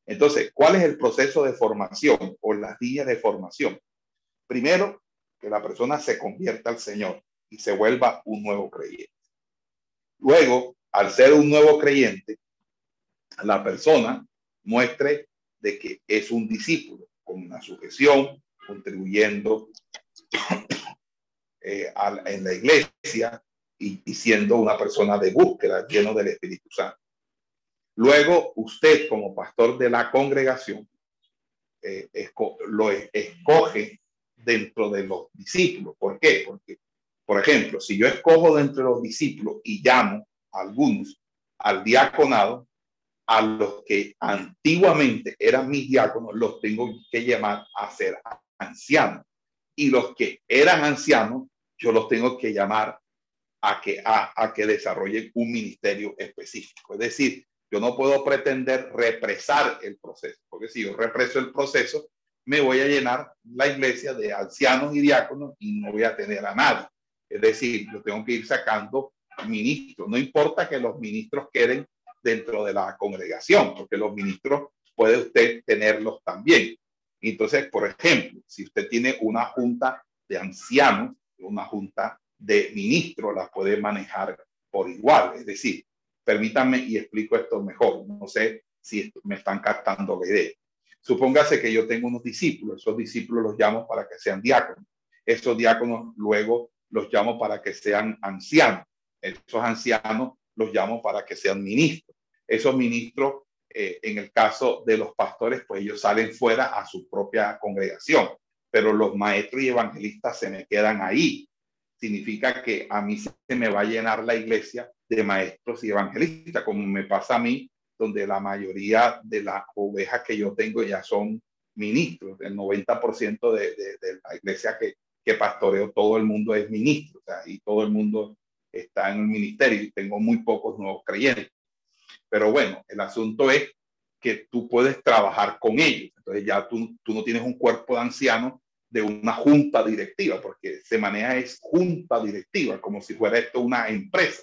Entonces, ¿cuál es el proceso de formación o las líneas de formación? Primero, que la persona se convierta al Señor y se vuelva un nuevo creyente. Luego, al ser un nuevo creyente, la persona muestre de que es un discípulo con una sujeción, contribuyendo eh, en la iglesia y, siendo una persona de búsqueda, lleno del Espíritu Santo. Luego, usted como pastor de la congregación eh, lo escoge dentro de los discípulos. ¿Por qué? Porque, por ejemplo, si yo escojo dentro de los discípulos y llamo a algunos al diaconado, a los que antiguamente eran mis diáconos, los tengo que llamar a ser ancianos. Y los que eran ancianos, yo los tengo que llamar a que, a, a que desarrollen un ministerio específico. Es decir, yo no puedo pretender represar el proceso, porque si yo represo el proceso, me voy a llenar la iglesia de ancianos y diáconos y no voy a tener a nadie. Es decir, yo tengo que ir sacando ministros. No importa que los ministros queden dentro de la congregación, porque los ministros puede usted tenerlos también. Entonces, por ejemplo, si usted tiene una junta de ancianos, una junta de ministros, la puede manejar por igual. Es decir, permítanme y explico esto mejor. No sé si me están captando la idea. Supóngase que yo tengo unos discípulos, esos discípulos los llamo para que sean diáconos. Esos diáconos luego los llamo para que sean ancianos. Esos ancianos los llamo para que sean ministros. Esos ministros, eh, en el caso de los pastores, pues ellos salen fuera a su propia congregación, pero los maestros y evangelistas se me quedan ahí. Significa que a mí se me va a llenar la iglesia de maestros y evangelistas, como me pasa a mí donde la mayoría de las ovejas que yo tengo ya son ministros. El 90% de, de, la iglesia que, que pastoreo, todo el mundo es ministro, o sea, y todo el mundo está en el ministerio y tengo muy pocos nuevos creyentes. Pero bueno, el asunto es que tú puedes trabajar con ellos. Entonces ya tú, tú no tienes un cuerpo de ancianos de una junta directiva, porque se maneja es junta directiva, como si fuera esto una empresa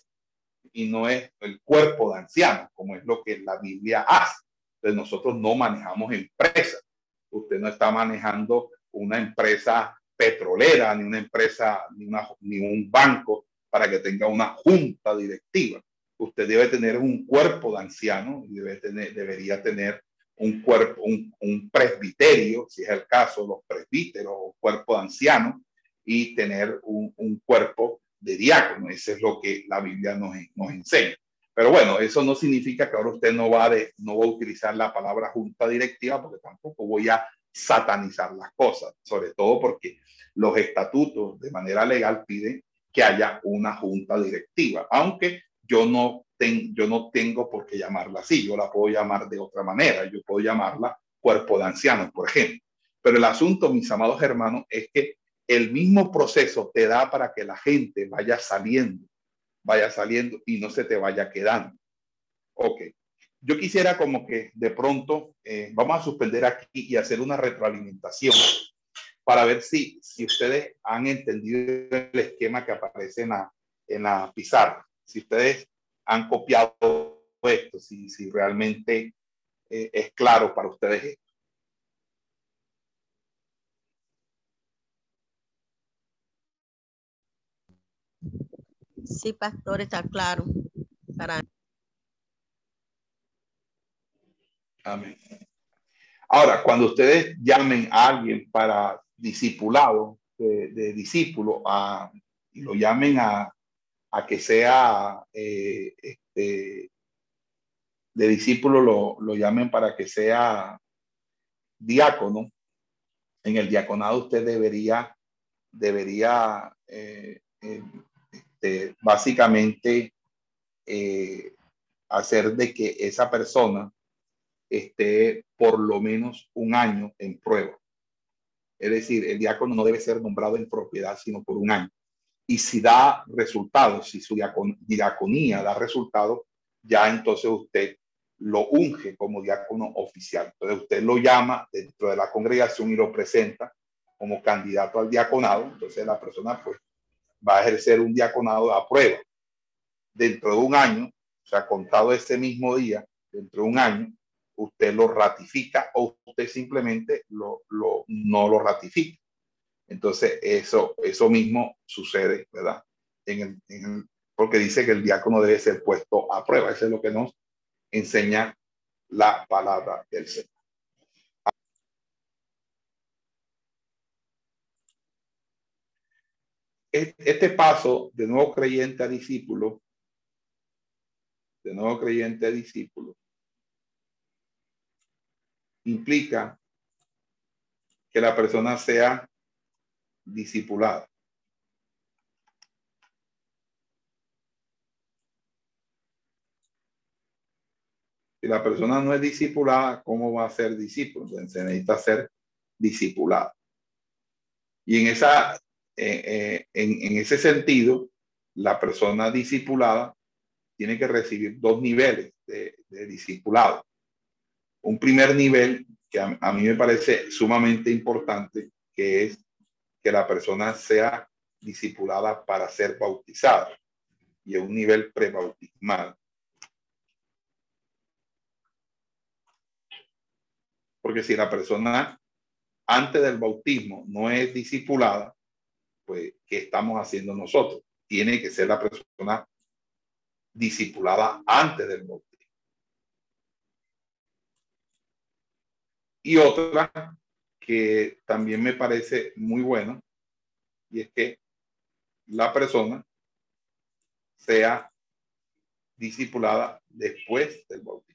y no es el cuerpo de ancianos, como es lo que la Biblia hace. Entonces nosotros no manejamos empresas. Usted no está manejando una empresa petrolera, ni una empresa, ni, una, ni un banco para que tenga una junta directiva. Usted debe tener un cuerpo de ancianos y debe tener, debería tener un cuerpo, un, un, presbiterio, si es el caso, los presbíteros o cuerpo de ancianos, y tener un, un cuerpo de diácono. Eso es lo que la Biblia nos, nos enseña. Pero bueno, eso no significa que ahora usted no va, de, no va a utilizar la palabra junta directiva, porque tampoco voy a satanizar las cosas, sobre todo porque los estatutos de manera legal piden que haya una junta directiva, aunque yo no, ten, yo no tengo por qué llamarla así, yo la puedo llamar de otra manera, yo puedo llamarla cuerpo de ancianos, por ejemplo. Pero el asunto, mis amados hermanos, es que el mismo proceso te da para que la gente vaya saliendo, vaya saliendo y no se te vaya quedando. Ok. Yo quisiera como que de pronto eh, vamos a suspender aquí y hacer una retroalimentación para ver si, si ustedes han entendido el esquema que aparece en la, en la pizarra, si ustedes han copiado esto, si, si realmente eh, es claro para ustedes esto. Sí, pastor, está claro. Para... Amén. Ahora, cuando ustedes llamen a alguien para discipulado, de, de discípulo, a, y lo llamen a, a que sea eh, este, de discípulo, lo, lo llamen para que sea diácono, en el diaconado usted debería, debería eh, eh, este, básicamente hacer de que esa persona esté por lo menos un año en prueba. Es decir, el diácono no debe ser nombrado en propiedad, sino por un año. Y si da resultados, si su diaconía da resultados, ya entonces usted lo unge como diácono oficial. Entonces usted lo llama dentro de la congregación y lo presenta como candidato al diaconado. Entonces la persona pues va a ejercer un diaconado a prueba. Dentro de un año, o sea, contado ese mismo día, dentro de un año, usted lo ratifica o usted simplemente no lo ratifica. Entonces, eso, eso mismo sucede, ¿verdad? En el, porque dice que el diácono debe ser puesto a prueba. Eso es lo que nos enseña la palabra del Señor. Este paso de nuevo creyente a discípulo, de nuevo creyente a discípulo, implica que la persona sea discipulada. Si la persona no es discipulada, ¿cómo va a ser discípulo? Entonces se necesita ser discipulada. Y en esa eh, eh, en, ese sentido, la persona discipulada tiene que recibir dos niveles de, discipulado. Un primer nivel que a, mí me parece sumamente importante, que es que la persona sea discipulada para ser bautizada y un nivel prebautismal. Porque si la persona antes del bautismo no es discipulada, pues, ¿qué estamos haciendo nosotros? Tiene que ser la persona discipulada antes del bautismo. Y otra que también me parece muy bueno, y es que la persona sea discipulada después del bautismo.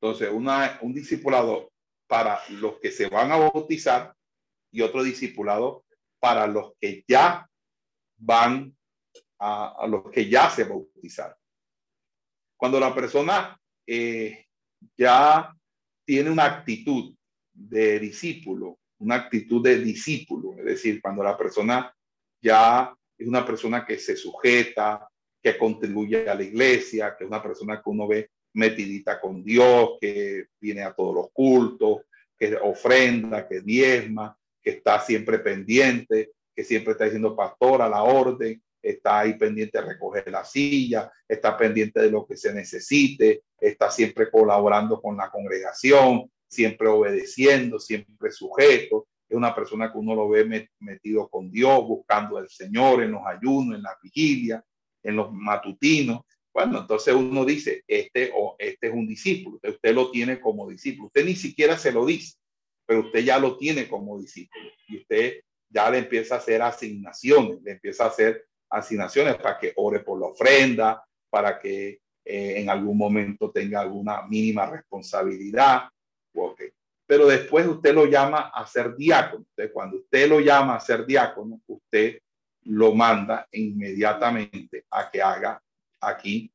Entonces, una, un discipulado para los que se van a bautizar y otro discipulado para los que ya van a, los que ya se bautizaron. Cuando la persona eh, ya tiene una actitud de discípulo, una actitud de discípulo, es decir, cuando la persona ya es una persona que se sujeta, que contribuye a la iglesia, que es una persona que uno ve metidita con Dios, que viene a todos los cultos, que ofrenda, que diezma, que está siempre pendiente, que siempre está diciendo pastor a la orden, está ahí pendiente de recoger la silla, está pendiente de lo que se necesite, está siempre colaborando con la congregación, siempre obedeciendo, siempre sujeto. Es una persona que uno lo ve metido con Dios, buscando al Señor en los ayunos, en la vigilia, en los matutinos. Bueno, entonces uno dice, este, o este es un discípulo, usted lo tiene como discípulo. Usted ni siquiera se lo dice, pero usted ya lo tiene como discípulo. Y usted ya le empieza a hacer asignaciones, le empieza a hacer asignaciones para que ore por la ofrenda, para que eh, en algún momento tenga alguna mínima responsabilidad. Okay. Pero después usted lo llama a ser diácono. Entonces, cuando usted lo llama a ser diácono, usted lo manda inmediatamente a que haga aquí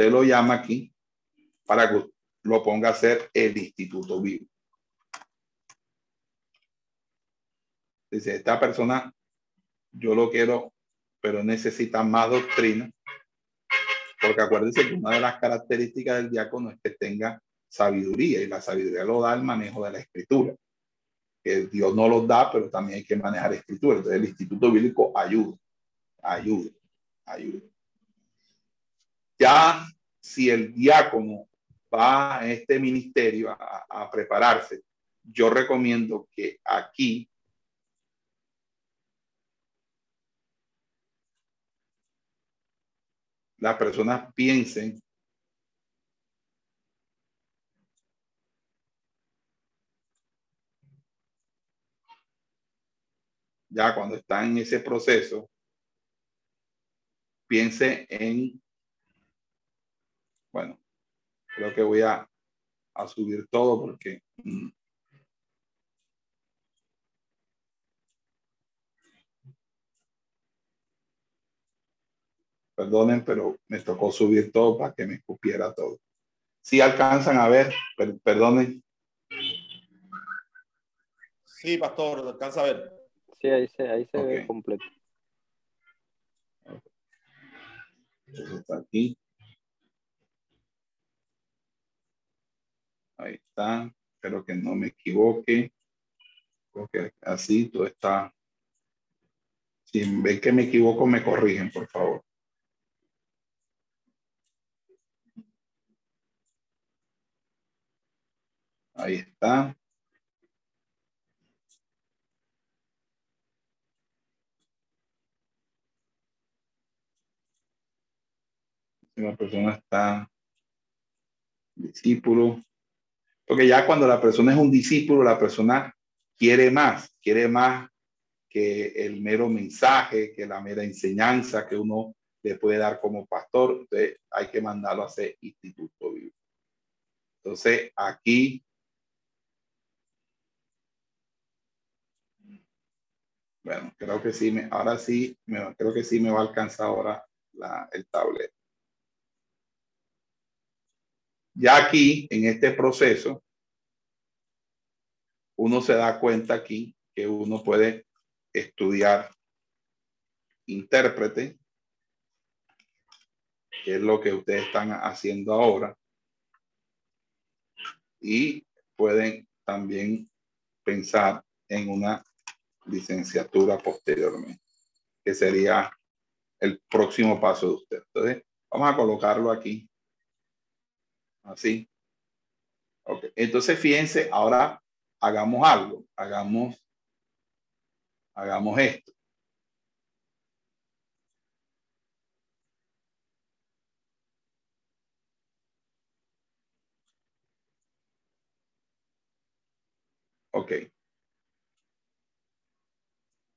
usted lo llama aquí para que lo ponga a hacer el instituto vivo. Dice, esta persona, yo lo quiero pero necesita más doctrina, porque acuérdense que una de las características del diácono es que tenga sabiduría y la sabiduría lo da el manejo de la escritura. Que Dios no lo da, pero también hay que manejar escritura. Entonces el instituto bíblico ayuda, ayuda, ayuda. Ya si el diácono va a este ministerio a, prepararse, yo recomiendo que aquí las personas piensen ya cuando están en ese proceso, piense en, bueno, creo que voy a, a subir todo porque mm, Perdonen, pero me tocó subir todo para que me escupiera todo. Si alcanzan a ver, perdonen. Sí, pastor, alcanza a ver. Sí, ahí se, ahí se ve completo. está aquí. Ahí está. Espero que no me equivoque. Porque así todo está. Si ven que me equivoco, me corrigen, por favor. Ahí está. La persona está discípulo, porque ya cuando la persona es un discípulo, la persona quiere más, quiere más que el mero mensaje, que la mera enseñanza que uno le puede dar como pastor. Entonces hay que mandarlo a hacer instituto vivo. Entonces aquí Bueno, creo que sí, me, ahora sí, me, creo que sí me va a alcanzar ahora la, el tablet. Ya aquí, en este proceso, uno se da cuenta aquí que uno puede estudiar intérprete, que es lo que ustedes están haciendo ahora. Y pueden también pensar en una licenciatura posteriormente, que sería el próximo paso de usted. Entonces, vamos a colocarlo aquí. Así. Ok. Entonces, fíjense, ahora hagamos algo. Hagamos, hagamos esto. Ok.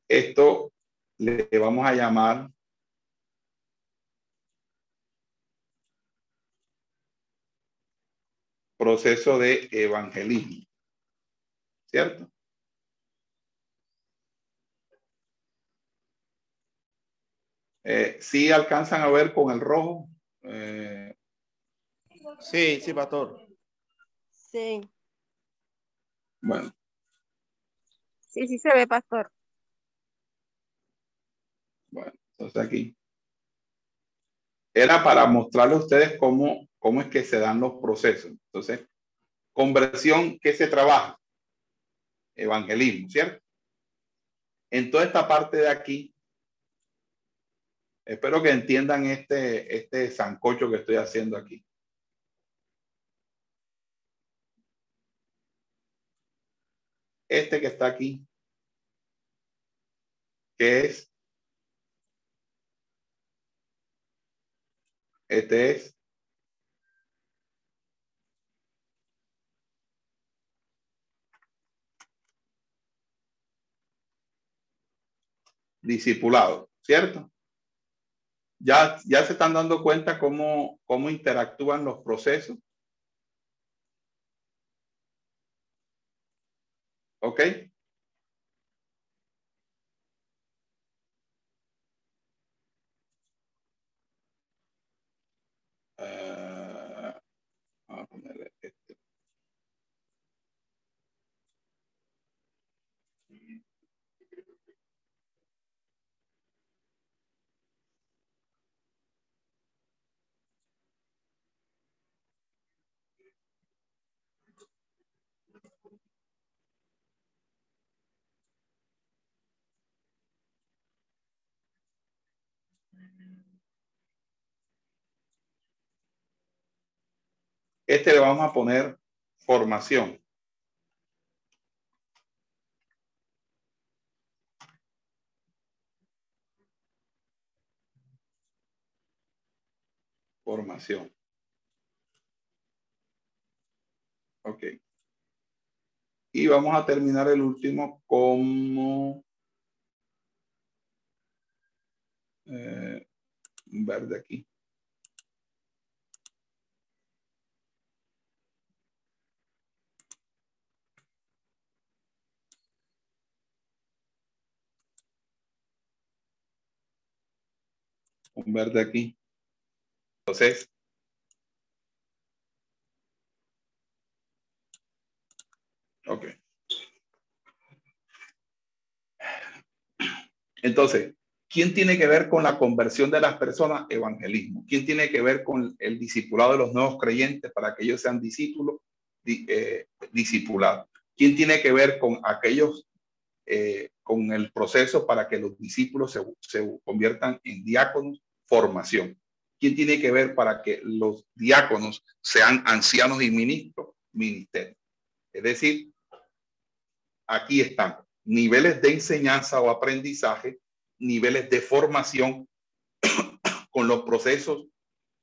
Esto le vamos a llamar proceso de evangelismo. ¿Cierto? Eh, ¿Sí alcanzan a ver con el rojo? Eh, Sí, sí, pastor. Sí. bueno, Sí, sí se ve, pastor. bueno, entonces aquí. Era para mostrarle a ustedes cómo, cómo es que se dan los procesos. Entonces, conversión, ¿qué se trabaja? Evangelismo, ¿cierto? En toda esta parte de aquí, espero que entiendan este, este sancocho que estoy haciendo aquí. Este que está aquí, que es, este es discipulado, ¿cierto? Ya, ya se están dando cuenta cómo, cómo interactúan los procesos. ¿Ok? Este le vamos a poner formación. Formación. Ok. Y vamos a terminar el último como eh, verde aquí. un verde aquí. Entonces, ok. Entonces, ¿quién tiene que ver con la conversión de las personas? Evangelismo. ¿Quién tiene que ver con el discipulado de los nuevos creyentes para que ellos sean discípulos? Di, eh, discipulados. ¿Quién tiene que ver con aquellos eh, con el proceso para que los discípulos se, se, conviertan en diáconos, formación. ¿Quién tiene que ver para que los diáconos sean ancianos y ministros? Ministerio. Es decir, aquí están niveles de enseñanza o aprendizaje, niveles de formación [coughs] con los procesos,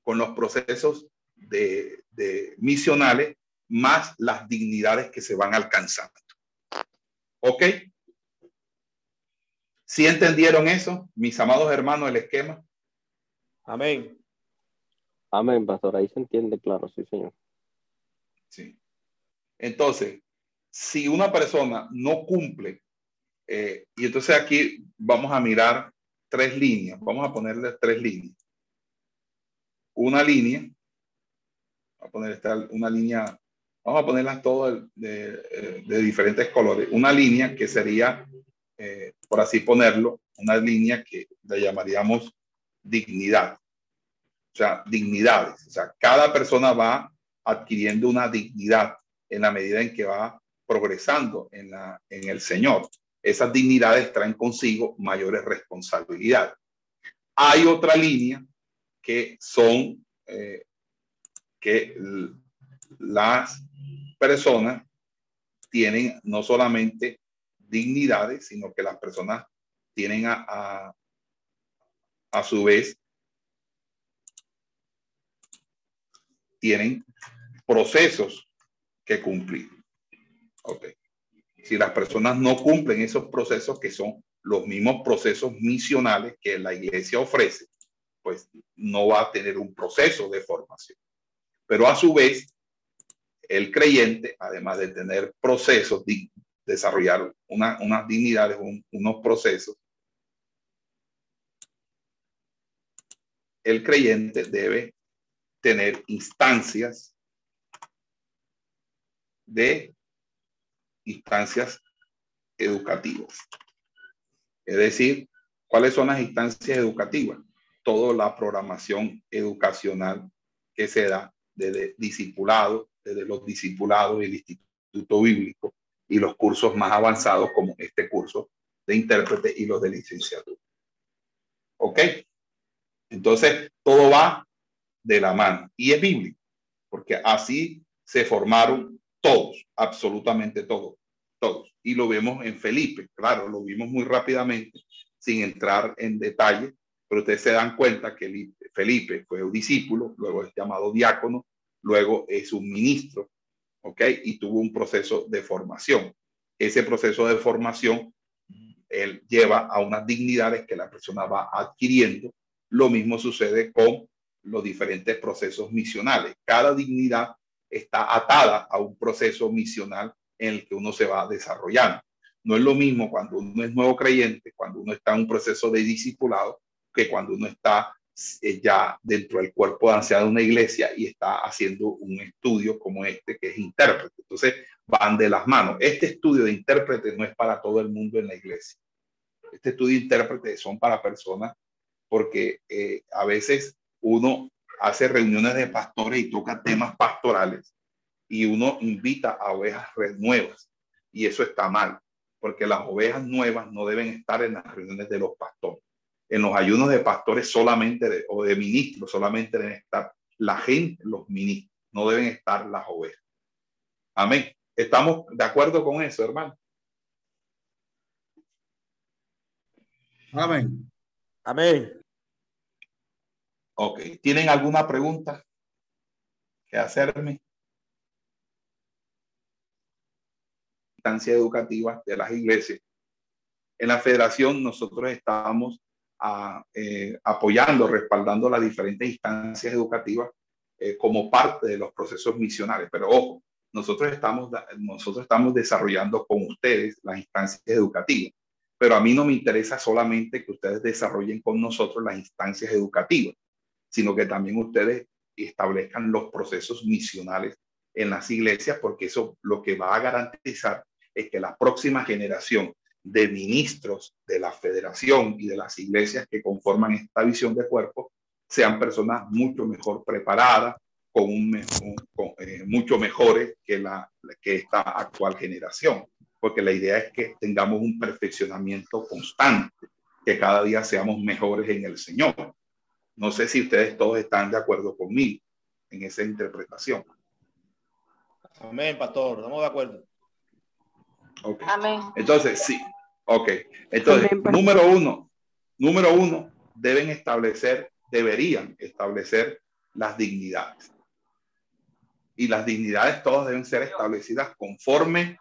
con los procesos de, de misionales, más las dignidades que se van alcanzando. ¿Ok? ¿Sí entendieron eso, mis amados hermanos, el esquema? Amén. Amén, pastor. Ahí se entiende claro, sí, señor. Sí. Entonces, si una persona no cumple, eh, y entonces aquí vamos a mirar tres líneas, vamos a ponerle tres líneas. Una línea, vamos a poner esta, una línea, vamos a ponerlas todas de diferentes colores. Una línea que sería eh, por así ponerlo, una línea que le llamaríamos dignidad. O sea, dignidades. O sea, cada persona va adquiriendo una dignidad en la medida en que va progresando en, la, en el Señor. Esas dignidades traen consigo mayores responsabilidades. Hay otra línea que son eh, que las personas tienen no solamente dignidades, sino que las personas tienen a, a, a su vez, tienen procesos que cumplir. Ok. Si las personas no cumplen esos procesos, que son los mismos procesos misionales que la iglesia ofrece, pues no va a tener un proceso de formación. Pero a su vez, el creyente, además de tener procesos, de desarrollar unas dignidades, unos procesos, el creyente debe tener instancias de instancias educativas. Es decir, ¿cuáles son las instancias educativas? Toda la programación educacional que se da desde discipulado, desde los discipulados el Instituto Bíblico y los cursos más avanzados como este curso de intérprete y los de licenciatura. ¿Ok? Entonces, todo va de la mano y es bíblico, porque así se formaron todos, absolutamente todos, todos. Y lo vemos en Felipe, claro, lo vimos muy rápidamente, sin entrar en detalle, pero ustedes se dan cuenta que Felipe fue un discípulo, luego es llamado diácono, luego es un ministro, ¿ok? Y tuvo un proceso de formación. Ese proceso de formación, él lleva a unas dignidades que la persona va adquiriendo. Lo mismo sucede con los diferentes procesos misionales. Cada dignidad está atada a un proceso misional en el que uno se va desarrollando. No es lo mismo cuando uno es nuevo creyente, cuando uno está en un proceso de discipulado, que cuando uno está eh, ya dentro del cuerpo de de una iglesia y está haciendo un estudio como este, que es intérprete. Entonces, van de las manos. Este estudio de intérprete no es para todo el mundo en la iglesia. Este estudio de intérprete son para personas porque eh, a veces uno hace reuniones de pastores y toca temas pastorales y uno invita a ovejas nuevas y eso está mal porque las ovejas nuevas no deben estar en las reuniones de los pastores en los ayunos de pastores solamente o de ministros solamente deben estar la gente, los ministros, no deben estar las ovejas. Amén. ¿Estamos de acuerdo con eso, hermano? Amén. Amén. Ok. ¿Tienen alguna pregunta que hacerme? Instancia educativa de las iglesias. En la federación nosotros estamos eh, apoyando, respaldando las diferentes instancias educativas eh, como parte de los procesos misionales. Pero ojo, nosotros estamos, nosotros estamos desarrollando con ustedes las instancias educativas, pero a mí no me interesa solamente que ustedes desarrollen con nosotros las instancias educativas, sino que también ustedes establezcan los procesos misionales en las iglesias, porque eso lo que va a garantizar es que la próxima generación de ministros de la federación y de las iglesias que conforman esta visión de cuerpo sean personas mucho mejor preparadas, con, un, eh, mucho mejores que, la, que esta actual generación, porque la idea es que tengamos un perfeccionamiento constante, que cada día seamos mejores en el Señor. No sé si ustedes todos están de acuerdo conmigo en esa interpretación. Amén, pastor, estamos de acuerdo. Okay. Amén. Entonces, sí. Ok. Entonces, número uno, número uno, deben establecer, deberían establecer las dignidades. Y las dignidades todas deben ser establecidas conforme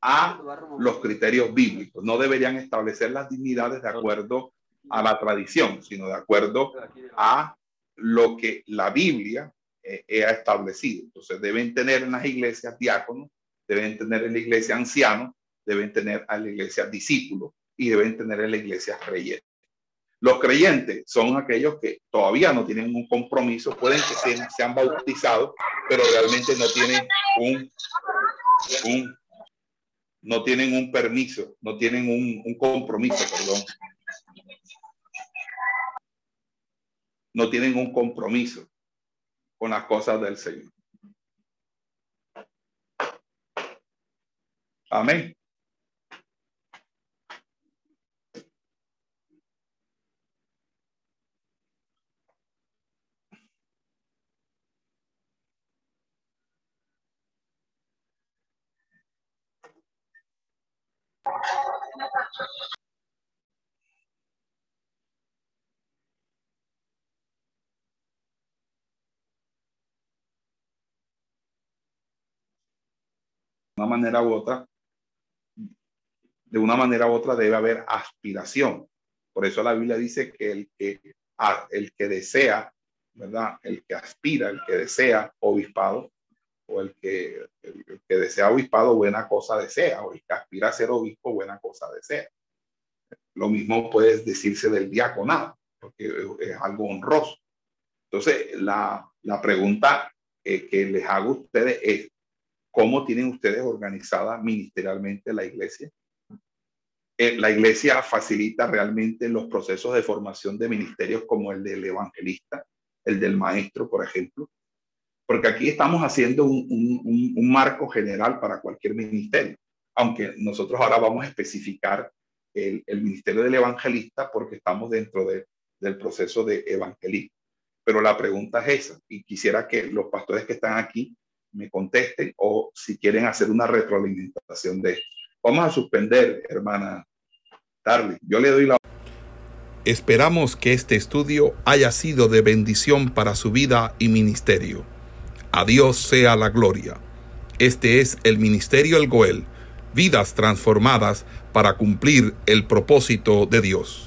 a los criterios bíblicos. No deberían establecer las dignidades de acuerdo a la tradición, sino de acuerdo a lo que la Biblia eh, ha establecido. Entonces deben tener en las iglesias diáconos, deben tener en la iglesia ancianos, deben tener a la iglesia discípulos y deben tener en la iglesia creyentes. Los creyentes son aquellos que todavía no tienen un compromiso, pueden que sean, sean bautizados, pero realmente no tienen un, un no tienen un permiso, no tienen un, un compromiso, perdón. No tienen un compromiso con las cosas del Señor. Amén. Una manera u otra, de una manera u otra debe haber aspiración. Por eso la Biblia dice que el que, el que desea, ¿verdad? El que aspira, el que desea obispado, o el que, que desea obispado, buena cosa desea, o el que aspira a ser obispo, buena cosa desea. Lo mismo puede decirse del diaconado, porque es algo honroso. Entonces, la, la pregunta que les hago a ustedes es, ¿Cómo tienen ustedes organizada ministerialmente la iglesia? Eh, la iglesia facilita realmente los procesos de formación de ministerios como el del evangelista, el del maestro, por ejemplo, porque aquí estamos haciendo un, marco general para cualquier ministerio, aunque nosotros ahora vamos a especificar el, ministerio del evangelista porque estamos dentro de, del proceso de evangelismo. Pero la pregunta es esa, y quisiera que los pastores que están aquí me contesten o si quieren hacer una retroalimentación de esto. Vamos a suspender, hermana. Yo le doy la... Esperamos que este estudio haya sido de bendición para su vida y ministerio. A Dios sea la gloria. Este es el Ministerio El Goel, vidas transformadas para cumplir el propósito de Dios.